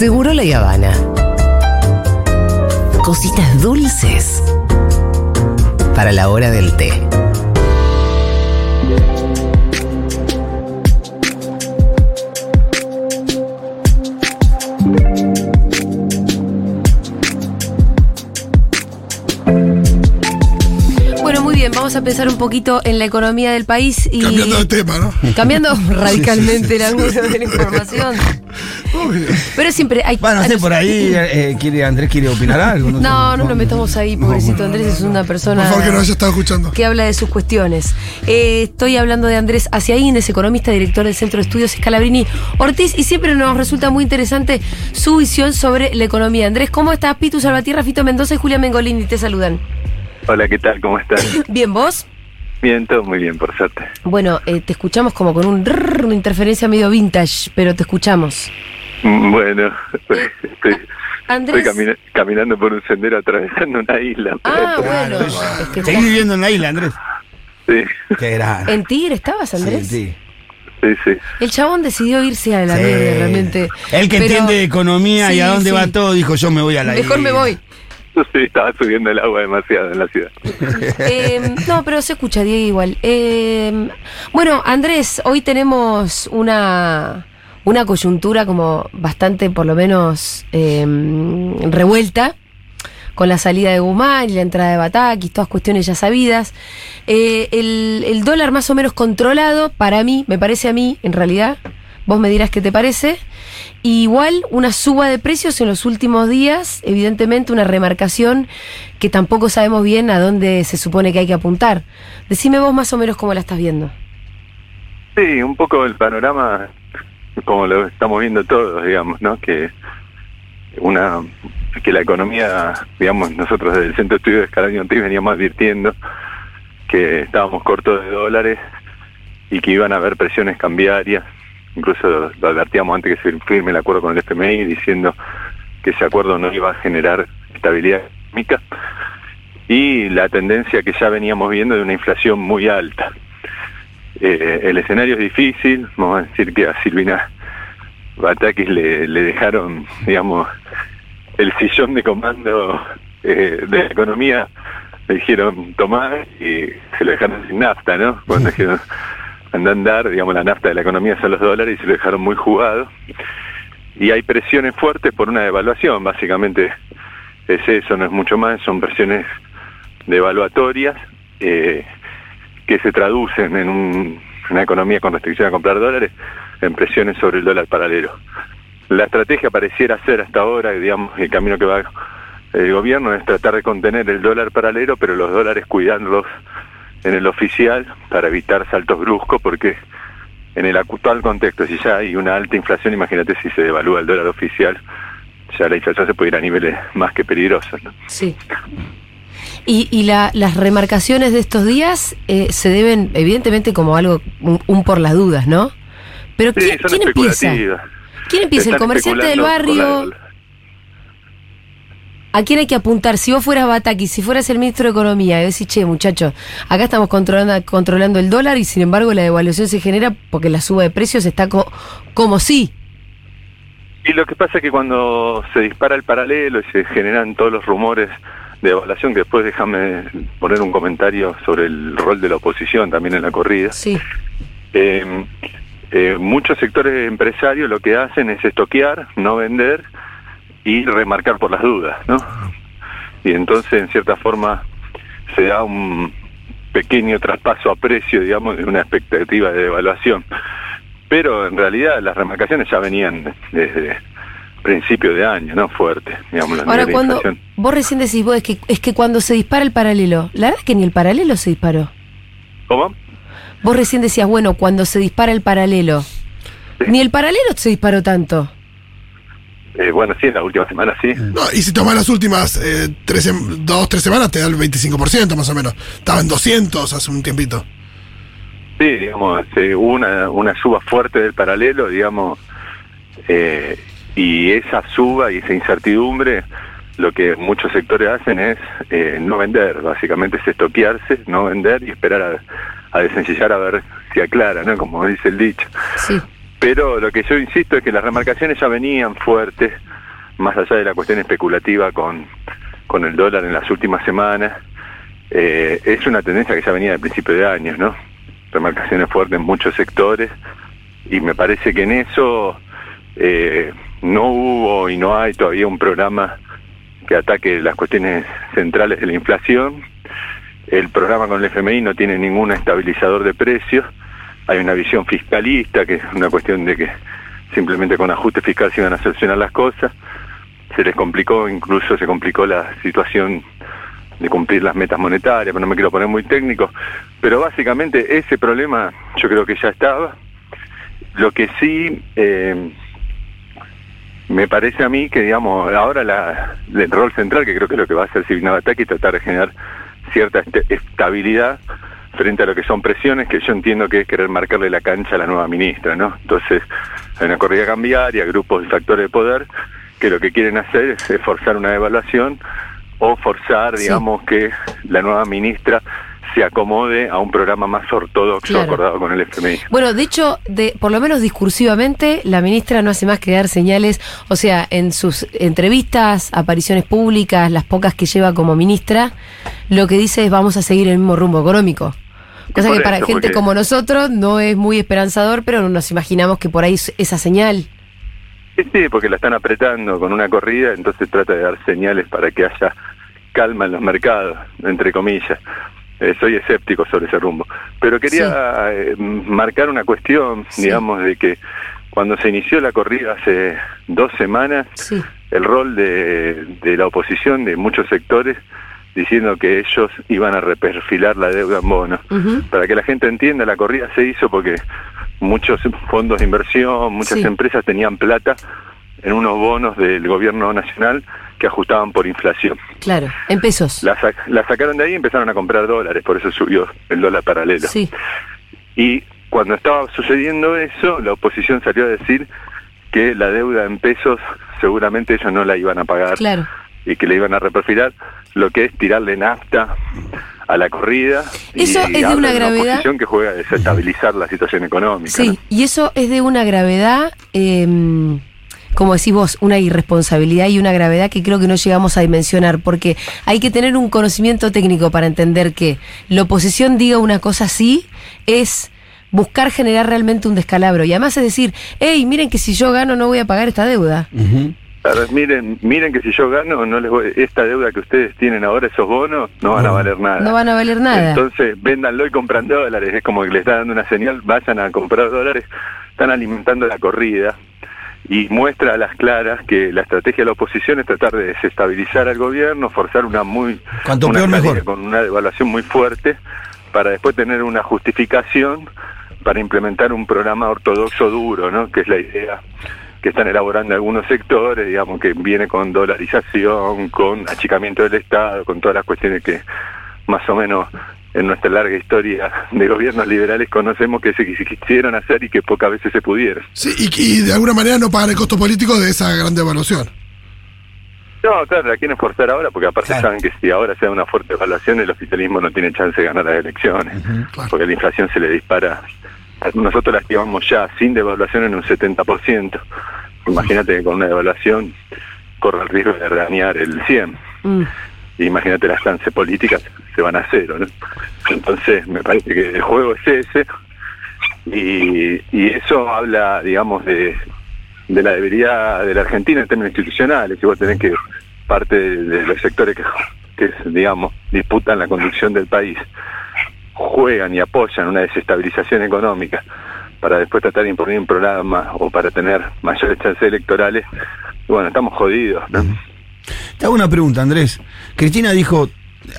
Seguro la Habana. Cositas dulces para la hora del té. Bueno, muy bien, vamos a pensar un poquito en la economía del país y. Cambiando de tema, ¿no? Cambiando radicalmente el ángulo de la información. Obvio. Pero siempre hay. Bueno, no sé, por ahí eh, quiere, Andrés quiere opinar algo. sé. No, no nos metamos ahí, pobrecito Andrés es una Por persona favor, que nos haya estado escuchando. que habla de sus cuestiones. Eh, estoy hablando de Andrés Aciaíndes, economista, director del Centro de Estudios Scalabrini Ortiz, y siempre nos resulta muy interesante su visión sobre la economía. Andrés, ¿cómo estás? Pitu Salvatierra, Fito Mendoza y Julia Mengolini te saludan. Hola, ¿qué tal? ¿Cómo estás? Bien, ¿vos? Bien, todo muy bien, por suerte. Bueno, eh, te escuchamos como con un rrr, una interferencia medio vintage, pero te escuchamos. Mm, Bueno, estoy, estoy Andrés. camina- caminando por un sendero atravesando una isla. Ah, pero- bueno. Es que Seguís viviendo en la isla, Andrés. Sí, Qué grande. ¿En Tigre estabas, Andrés? Sí, sí, sí. El chabón decidió irse a la sí. realmente. El que Pero- entiende de economía y a dónde sí. va todo, dijo yo me voy a la Mejor me isla. voy. Sí, estaba subiendo el agua demasiado en la ciudad. Eh, no, pero se escucha, Diego, igual. Eh, bueno, Andrés, hoy tenemos una, una coyuntura como bastante, por lo menos, eh, revuelta con la salida de Guzmán y la entrada de Batakis, todas cuestiones ya sabidas. Eh, el, el dólar más o menos controlado, para mí, me parece a mí, en realidad, vos me dirás qué te parece. Igual una suba de precios en los últimos días, evidentemente una remarcación que tampoco sabemos bien a dónde se supone que hay que apuntar. Decime vos más o menos cómo la estás viendo. Sí, un poco el panorama como lo estamos viendo todos, digamos, ¿no? Que una que la economía, digamos, nosotros desde el Centro de Estudios de Escalaño veníamos advirtiendo que estábamos cortos de dólares y que iban a haber presiones cambiarias. Incluso lo advertíamos antes que se firme el acuerdo con el FMI diciendo que ese acuerdo no iba a generar estabilidad económica y la tendencia que ya veníamos viendo de una inflación muy alta. Eh, el escenario es difícil, vamos a decir que a Silvina Batakis le, le dejaron, digamos, el sillón de comando eh, de la economía, le dijeron tomar y se lo dejaron sin nafta, ¿no? Cuando dijeron andar, digamos, la nafta de la economía son los dólares y se lo dejaron muy jugado. Y hay presiones fuertes por una devaluación, básicamente es eso, no es mucho más, son presiones devaluatorias. Eh, que se traducen en un- una economía con restricción a comprar dólares en presiones sobre el dólar paralelo. La estrategia pareciera ser hasta ahora, digamos, el camino que va el gobierno es tratar de contener el dólar paralelo, pero los dólares cuidarlos en el oficial para evitar saltos bruscos, porque en el actual contexto, si ya hay una alta inflación, imagínate si se devalúa el dólar oficial, ya la inflación se puede ir a niveles más que peligrosos. ¿no? Sí. Y, y la- las remarcaciones de estos días eh, se deben, evidentemente, como algo, un, un por las dudas, ¿no? Pero Sí, ¿quién, son quién empieza? ¿Quién empieza? ¿El comerciante del barrio? ¿A quién hay que apuntar? Si vos fueras Bataki, si fueras el ministro de Economía, y decís, che, muchachos, acá estamos controlando, controlando el dólar y sin embargo la devaluación se genera porque la suba de precios está co- como sí. Y lo que pasa es que cuando se dispara el paralelo y se generan todos los rumores de evaluación, que después déjame poner un comentario sobre el rol de la oposición también en la corrida, Sí. eh, eh, muchos sectores empresarios lo que hacen es estoquear, no vender y remarcar por las dudas, ¿no? Y entonces, en cierta forma, se da un pequeño traspaso a precio, digamos, de una expectativa de devaluación. Pero en realidad las remarcaciones ya venían desde principio de año, ¿no? Fuerte, digamos, los Ahora, cuando vos recién decís, vos, es que, es que cuando se dispara el paralelo, la verdad es que ni el paralelo se disparó. ¿Cómo? Vos recién decías, bueno, cuando se dispara el paralelo, ni el paralelo se disparó tanto. Eh, bueno, sí, en la última semana sí. No, y si tomas las últimas eh, tres dos, tres semanas, te da el 25% más o menos. Estaba en 200 hace un tiempito. Sí, digamos, eh, hubo una, una suba fuerte del paralelo, digamos, eh, y esa suba y esa incertidumbre, lo que muchos sectores hacen es eh, no vender, básicamente es estoquearse, no vender y esperar a, a desencillar a ver si aclara, ¿no? Como dice el dicho. Sí. Pero lo que yo insisto es que las remarcaciones ya venían fuertes más allá de la cuestión especulativa con, con el dólar en las últimas semanas, eh, es una tendencia que ya venía del principio de años, ¿no? Remarcaciones fuertes en muchos sectores y me parece que en eso eh, no hubo y no hay todavía un programa que ataque las cuestiones centrales de la inflación. El programa con el FMI no tiene ningún estabilizador de precios. Hay una visión fiscalista, que es una cuestión de que simplemente con ajuste fiscal se iban a solucionar las cosas. Se les complicó, incluso se complicó la situación de cumplir las metas monetarias, pero no me quiero poner muy técnico. Pero básicamente ese problema yo creo que ya estaba. Lo que sí eh, me parece a mí que, digamos, ahora la, el rol central, que creo que es lo que va a hacer Ataque, es tratar de generar cierta estabilidad frente a lo que son presiones, que yo entiendo que es querer marcarle la cancha a la nueva ministra, ¿no? Entonces, hay una corrida cambiaria, grupos y factores de poder, que lo que quieren hacer es forzar una evaluación o forzar, digamos, que la nueva ministra se acomode a un programa más ortodoxo acordado con el FMI. Bueno, de hecho, de, por lo menos discursivamente, la ministra no hace más que dar señales, o sea, en sus entrevistas, apariciones públicas, las pocas que lleva como ministra, lo que dice es vamos a seguir el mismo rumbo económico. Cosa que para gente como nosotros no es muy esperanzador, pero nos imaginamos que por ahí esa señal. Sí, porque la están apretando con una corrida, entonces trata de dar señales para que haya calma en los mercados, entre comillas. Eh, soy escéptico sobre ese rumbo. Pero quería eh, marcar una cuestión, digamos, de que cuando se inició la corrida hace dos semanas, el rol de, de, la oposición de muchos sectores diciendo que ellos iban a reperfilar la deuda en bonos. Para que la gente entienda, la corrida se hizo porque muchos fondos de inversión, muchas empresas tenían plata en unos bonos del gobierno nacional que ajustaban por inflación. Claro, en pesos. La, sacaron de ahí y empezaron a comprar dólares, por eso subió el dólar paralelo. Sí. Y cuando estaba sucediendo eso, la oposición salió a decir que la deuda en pesos seguramente ellos no la iban a pagar claro. Y que le iban a reperfilar, lo que es tirarle nafta a la corrida. Eso es de una gravedad. que juega a desestabilizar la situación económica. Sí, y eso es de una gravedad. Eh, como decís vos, una irresponsabilidad y una gravedad que creo que no llegamos a dimensionar, porque hay que tener un conocimiento técnico para entender que la oposición diga una cosa así es buscar generar realmente un descalabro. Y además es decir, hey, miren que si yo gano no voy a pagar esta deuda. Miren, miren que si yo gano, no les voy, esta deuda que ustedes tienen ahora, esos bonos, no van a valer nada. No van a valer nada. Entonces, véndanlo y compran dólares. Es como que les está dando una señal, vayan a comprar dólares. Están alimentando la corrida y muestra a las claras que la estrategia de la oposición es tratar de desestabilizar al gobierno, forzar una muy con una devaluación muy fuerte para después tener una justificación para implementar un programa ortodoxo duro, ¿no? Que es la idea que están elaborando algunos sectores, digamos que viene con dolarización, con achicamiento del Estado, con todas las cuestiones que más o menos en nuestra larga historia de gobiernos liberales conocemos que se quisieron hacer y que pocas veces se pudieron. Sí, y, de alguna manera no pagan el costo político de esa gran devaluación. No, claro, la quieren forzar ahora porque aparte saben que si ahora se da una fuerte evaluación el oficialismo no tiene chance de ganar las elecciones, porque la inflación se le dispara. Nosotros la activamos ya sin devaluación en un 70%. Imagínate que con una devaluación corre el riesgo de dañar el 100%. Mm. Imagínate las chances políticas se van a cero, ¿no? Entonces me parece que el juego es ese y, y eso habla, digamos, de, de la debilidad de la Argentina en términos institucionales, y vos tenés que parte de, los sectores que, que, digamos, disputan la conducción del país, juegan y apoyan una desestabilización económica para después tratar de imponer un programa o para tener mayores chances electorales, bueno, estamos jodidos, ¿no? Te hago una pregunta, Andrés. Cristina dijo,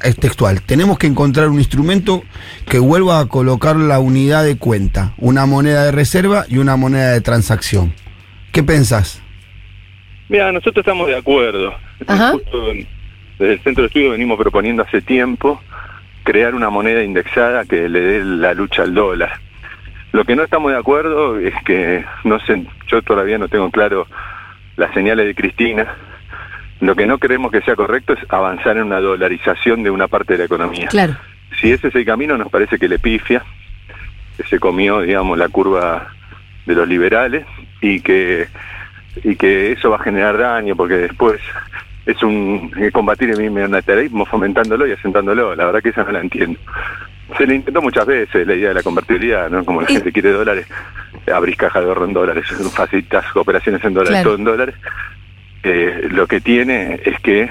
es textual, tenemos que encontrar un instrumento que vuelva a colocar la unidad de cuenta, una moneda de reserva y una moneda de transacción. ¿Qué pensás? Mira, nosotros estamos de acuerdo. desde el Centro de Estudio venimos proponiendo hace tiempo crear una moneda indexada que le dé la lucha al dólar. Lo que no estamos de acuerdo es que, no sé, yo todavía no tengo claro las señales de Cristina, lo que no creemos que sea correcto es avanzar en una dolarización de una parte de la economía. Claro. Si ese es el camino, nos parece que le pifia, que se comió, digamos, la curva de los liberales y que y que eso va a generar daño porque después es un eh, combatir el unilateralismo fomentándolo y asentándolo. La verdad que esa no la entiendo. Se le intentó muchas veces la idea de la convertibilidad, ¿no? Como la Y- gente quiere dólares, abrís caja de ahorro en dólares, facilitas operaciones en dólares, Claro. todo en dólares. Eh, lo que tiene es que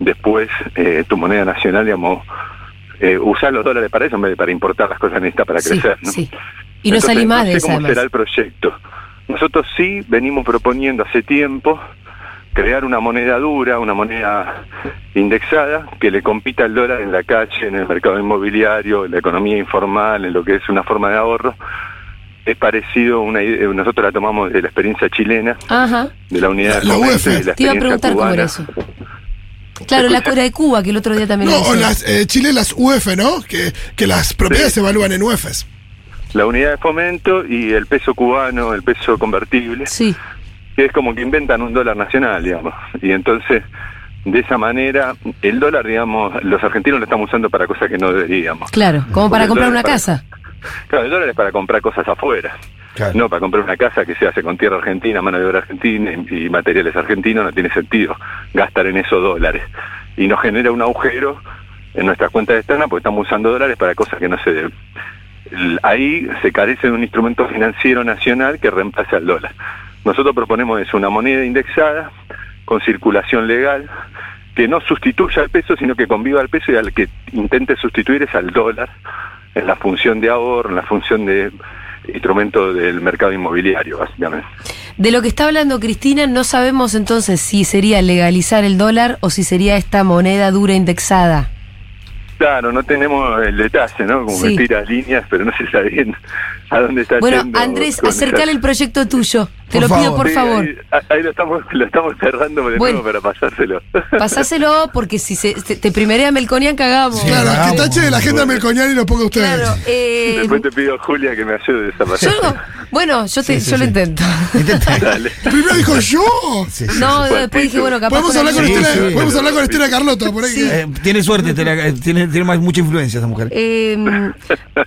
después eh, tu moneda nacional, digamos, eh, usar los dólares para eso en vez de para importar las cosas necesitas para Sí, crecer, ¿no? sí. Y no Entonces, salí más no de esa, cómo además. será el proyecto. Nosotros sí venimos proponiendo hace tiempo crear una moneda dura, una moneda indexada que le compita al dólar en la calle, en el mercado inmobiliario, en la economía informal, en lo que es una forma de ahorro. Es parecido a una idea, nosotros la tomamos de la experiencia chilena, Ajá. de la unidad de La y de la Te iba a experiencia preguntar cómo era cubana. eso. Claro, la Cora de Cuba, que el otro día también No, lo o las eh, Chile, las UF, ¿no? Que, que las propiedades Sí. se evalúan en UFs. La unidad de fomento y el peso cubano, el peso convertible. Sí, que es como que inventan un dólar nacional, digamos. Y entonces, de esa manera, el dólar, digamos, los argentinos lo estamos usando para cosas que no deberíamos. claro, como para comprar una para- casa. Claro, el dólar es para comprar cosas afuera. Claro. No, para comprar una casa que se hace con tierra argentina, mano de obra argentina y, y materiales argentinos, no tiene sentido gastar en esos dólares. Y nos genera un agujero en nuestras cuentas externas porque estamos usando dólares para cosas que no se deben. Ahí se carece de un instrumento financiero nacional que reemplace al dólar. Nosotros proponemos es una moneda indexada con circulación legal que no sustituya al peso, sino que conviva al peso y al que intente sustituir es al dólar en la función de ahorro, en la función de instrumento del mercado inmobiliario, básicamente. De lo que está hablando Cristina, no sabemos entonces si sería legalizar el dólar o si sería esta moneda dura indexada. Claro, no tenemos el detalle, ¿no? Como Sí. que tira líneas, pero no se sabe bien a dónde está Bueno, yendo Andrés, acercale esa- el proyecto tuyo. Te Por lo pido, favor. por Sí, favor. Ahí, ahí lo estamos lo estamos cerrando de Bueno. nuevo para pasárselo. Pasáselo porque si se, te, te primerea Melconian cagamos. Sí, Claro, que tache la agenda melconiana y lo ponga ustedes. Claro, eh, Después te pido a Julia que me ayude a yo desarrollar. no- bueno, yo, te, Sí, sí, yo lo intento. Primero dijo yo. Sí, sí, No, sí. después dije, bueno, capaz Podemos hablar con, Estela, sí. podemos hablar con Estela Carlota por ahí. Eh, tiene suerte, te la- eh, tiene, tiene más, mucha influencia esa mujer. Eh,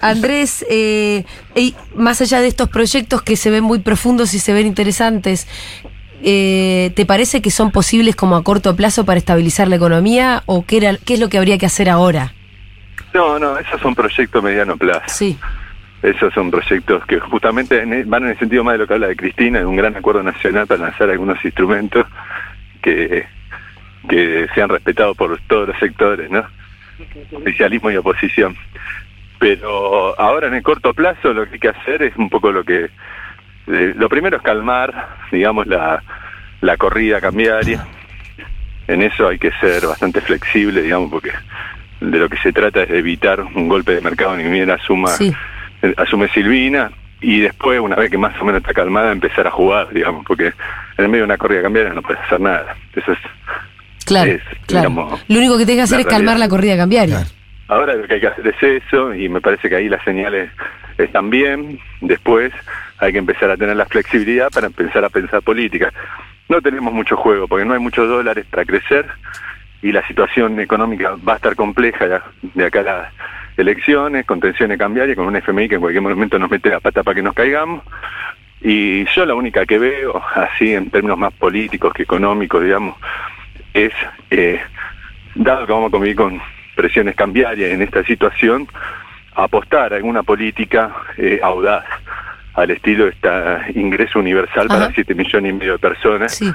Andrés, eh, y más allá de estos proyectos que se ven muy profundos y se ven interesantes, eh, ¿te parece que son posibles como a corto plazo para estabilizar la economía o qué, era, qué es lo que habría que hacer ahora? No, no, esos son proyectos mediano plazo. Sí, Esos son proyectos que justamente en el- van en el sentido más de lo que habla de Cristina, de un gran acuerdo nacional para lanzar algunos instrumentos que, que sean respetados por todos los sectores, ¿no? Oficialismo y oposición. Pero ahora en el corto plazo lo que hay que hacer es un poco lo que... eh, lo primero es calmar, digamos, la, la corrida cambiaria. En eso hay que ser bastante flexible, digamos, porque de lo que se trata es de evitar un golpe de mercado ni bien asuma sí. eh, asume Silvina y después, una vez que más o menos está calmada, empezar a jugar, digamos, porque en el medio de una corrida cambiaria no puedes hacer nada. Eso es, Claro, es, claro. digamos, Lo único que tenés que hacer es calmar la corrida cambiaria. Claro. Ahora lo que hay que hacer es eso y me parece que ahí las señales están bien. Después hay que empezar a tener la flexibilidad para empezar a pensar política. No tenemos mucho juego porque no hay muchos dólares para crecer y la situación económica va a estar compleja de- de acá a las elecciones, con tensiones cambiarias, con un FMI que en cualquier momento nos mete la pata para que nos caigamos. Y yo la única que veo, así en términos más políticos que económicos, digamos, es, eh, dado que vamos a convivir con presiones cambiarias en esta situación, apostar a alguna política eh, audaz, al estilo de esta ingreso universal Ajá. para 7 millones y medio de personas, Sí,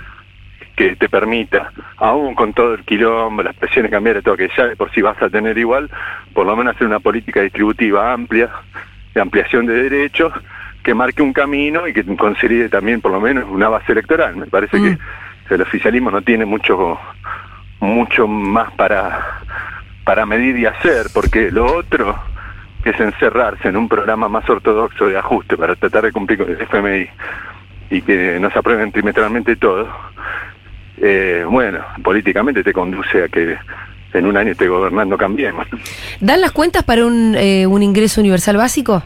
que te permita, aún con todo el quilombo, las presiones cambiarias, todo que ya de por sí vas a tener igual, por lo menos hacer una política distributiva amplia, de ampliación de derechos, que marque un camino y que consolide también por lo menos una base electoral. Me parece Mm. que el oficialismo no tiene mucho mucho más para para medir y hacer, porque lo otro que es encerrarse en un programa más ortodoxo de ajuste para tratar de cumplir con el FMI y que nos aprueben trimestralmente todo, eh, bueno, políticamente te conduce a que en un año esté gobernando cambiemos. ¿Dan las cuentas para un, eh, un ingreso universal básico?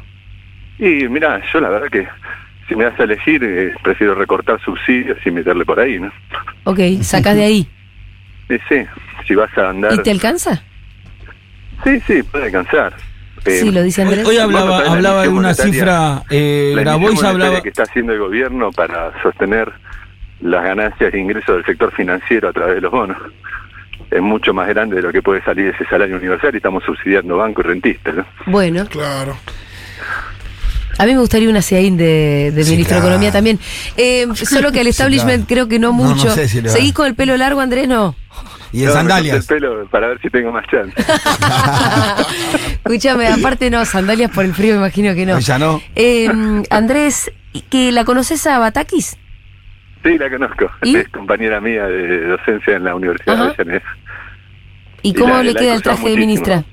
Y mira, yo la verdad que si me das a elegir, eh, prefiero recortar subsidios y meterle por ahí, ¿no? Ok, sacás de ahí. Y sí, si vas a andar... ¿Y te alcanza? Sí, sí, puede alcanzar. Eh, Sí, lo dice Hoy, Andrés. hoy hablaba, hablaba de una cifra, eh, la Grabois hablaba... que está haciendo el gobierno para sostener las ganancias e ingresos del sector financiero a través de los bonos. Es mucho más grande de lo que puede salir ese salario universal y estamos subsidiando bancos y rentistas. ¿no? Bueno, Claro. a mí me gustaría una CIAIN de, de Sí, ministro de. Economía también. Eh, solo que al establishment claro. creo que no No, no mucho. sé si le va. ¿Seguís con el pelo largo, Andrés? No. Y en No, sandalias. el pelo para ver si tengo más chance. Escúchame, aparte no, sandalias por el frío, me imagino que no. Ya no. Eh, Andrés, ¿y ¿que la conoces a Batakis? Sí, la conozco. ¿Y? Es compañera mía de docencia en la Universidad Ajá. de Avellaneda. ¿Y Y cómo la- le queda el traje de ministra?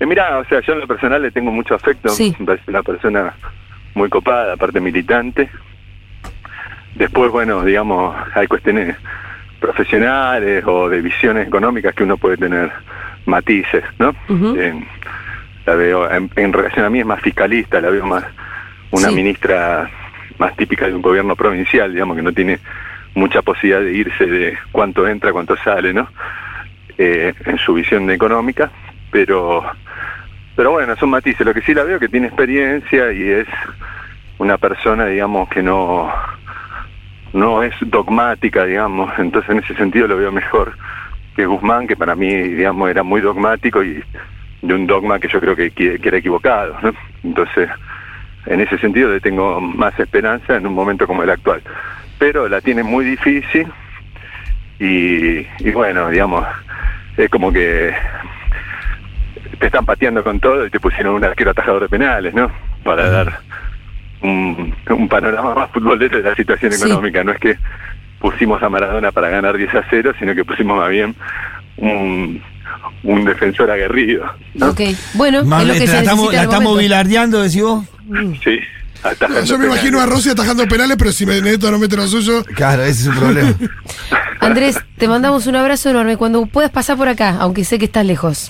Eh, mira, o sea, yo en lo personal le tengo mucho afecto. Sí. Me parece una persona muy copada, aparte militante. Después, bueno, digamos, hay cuestiones profesionales o de visiones económicas que uno puede tener matices, ¿no? Eh, la veo, en, en relación a mí es más fiscalista, la veo más una Sí. ministra más típica de un gobierno provincial, digamos, que no tiene mucha posibilidad de irse de cuánto entra, cuánto sale, ¿no? Eh, en su visión económica, pero pero bueno, son matices. Lo que sí la veo que tiene experiencia y es una persona, digamos, que no no es dogmática, digamos. Entonces, en ese sentido lo veo mejor que Guzmán, que para mí, digamos, era muy dogmático y de un dogma que yo creo que, que era equivocado, ¿no? Entonces, en ese sentido le tengo más esperanza en un momento como el actual. Pero la tiene muy difícil y, y bueno, digamos, es como que te están pateando con todo y te pusieron un arquero atajador de penales, ¿no? Para dar un, un panorama más futbolero de la situación Sí. económica. No es que pusimos a Maradona para ganar 10 a 0, sino que pusimos más bien un, un defensor aguerrido. ¿no? Ok, bueno, Más- es lo que se la estamos, la en el estamos bilardeando, decís vos. Sí, Yo me penales. imagino a Rossi atajando penales, pero si Benedetto no mete lo suyo. Claro, ese es un problema. Andrés, te mandamos un abrazo enorme cuando puedas pasar por acá, aunque sé que estás lejos.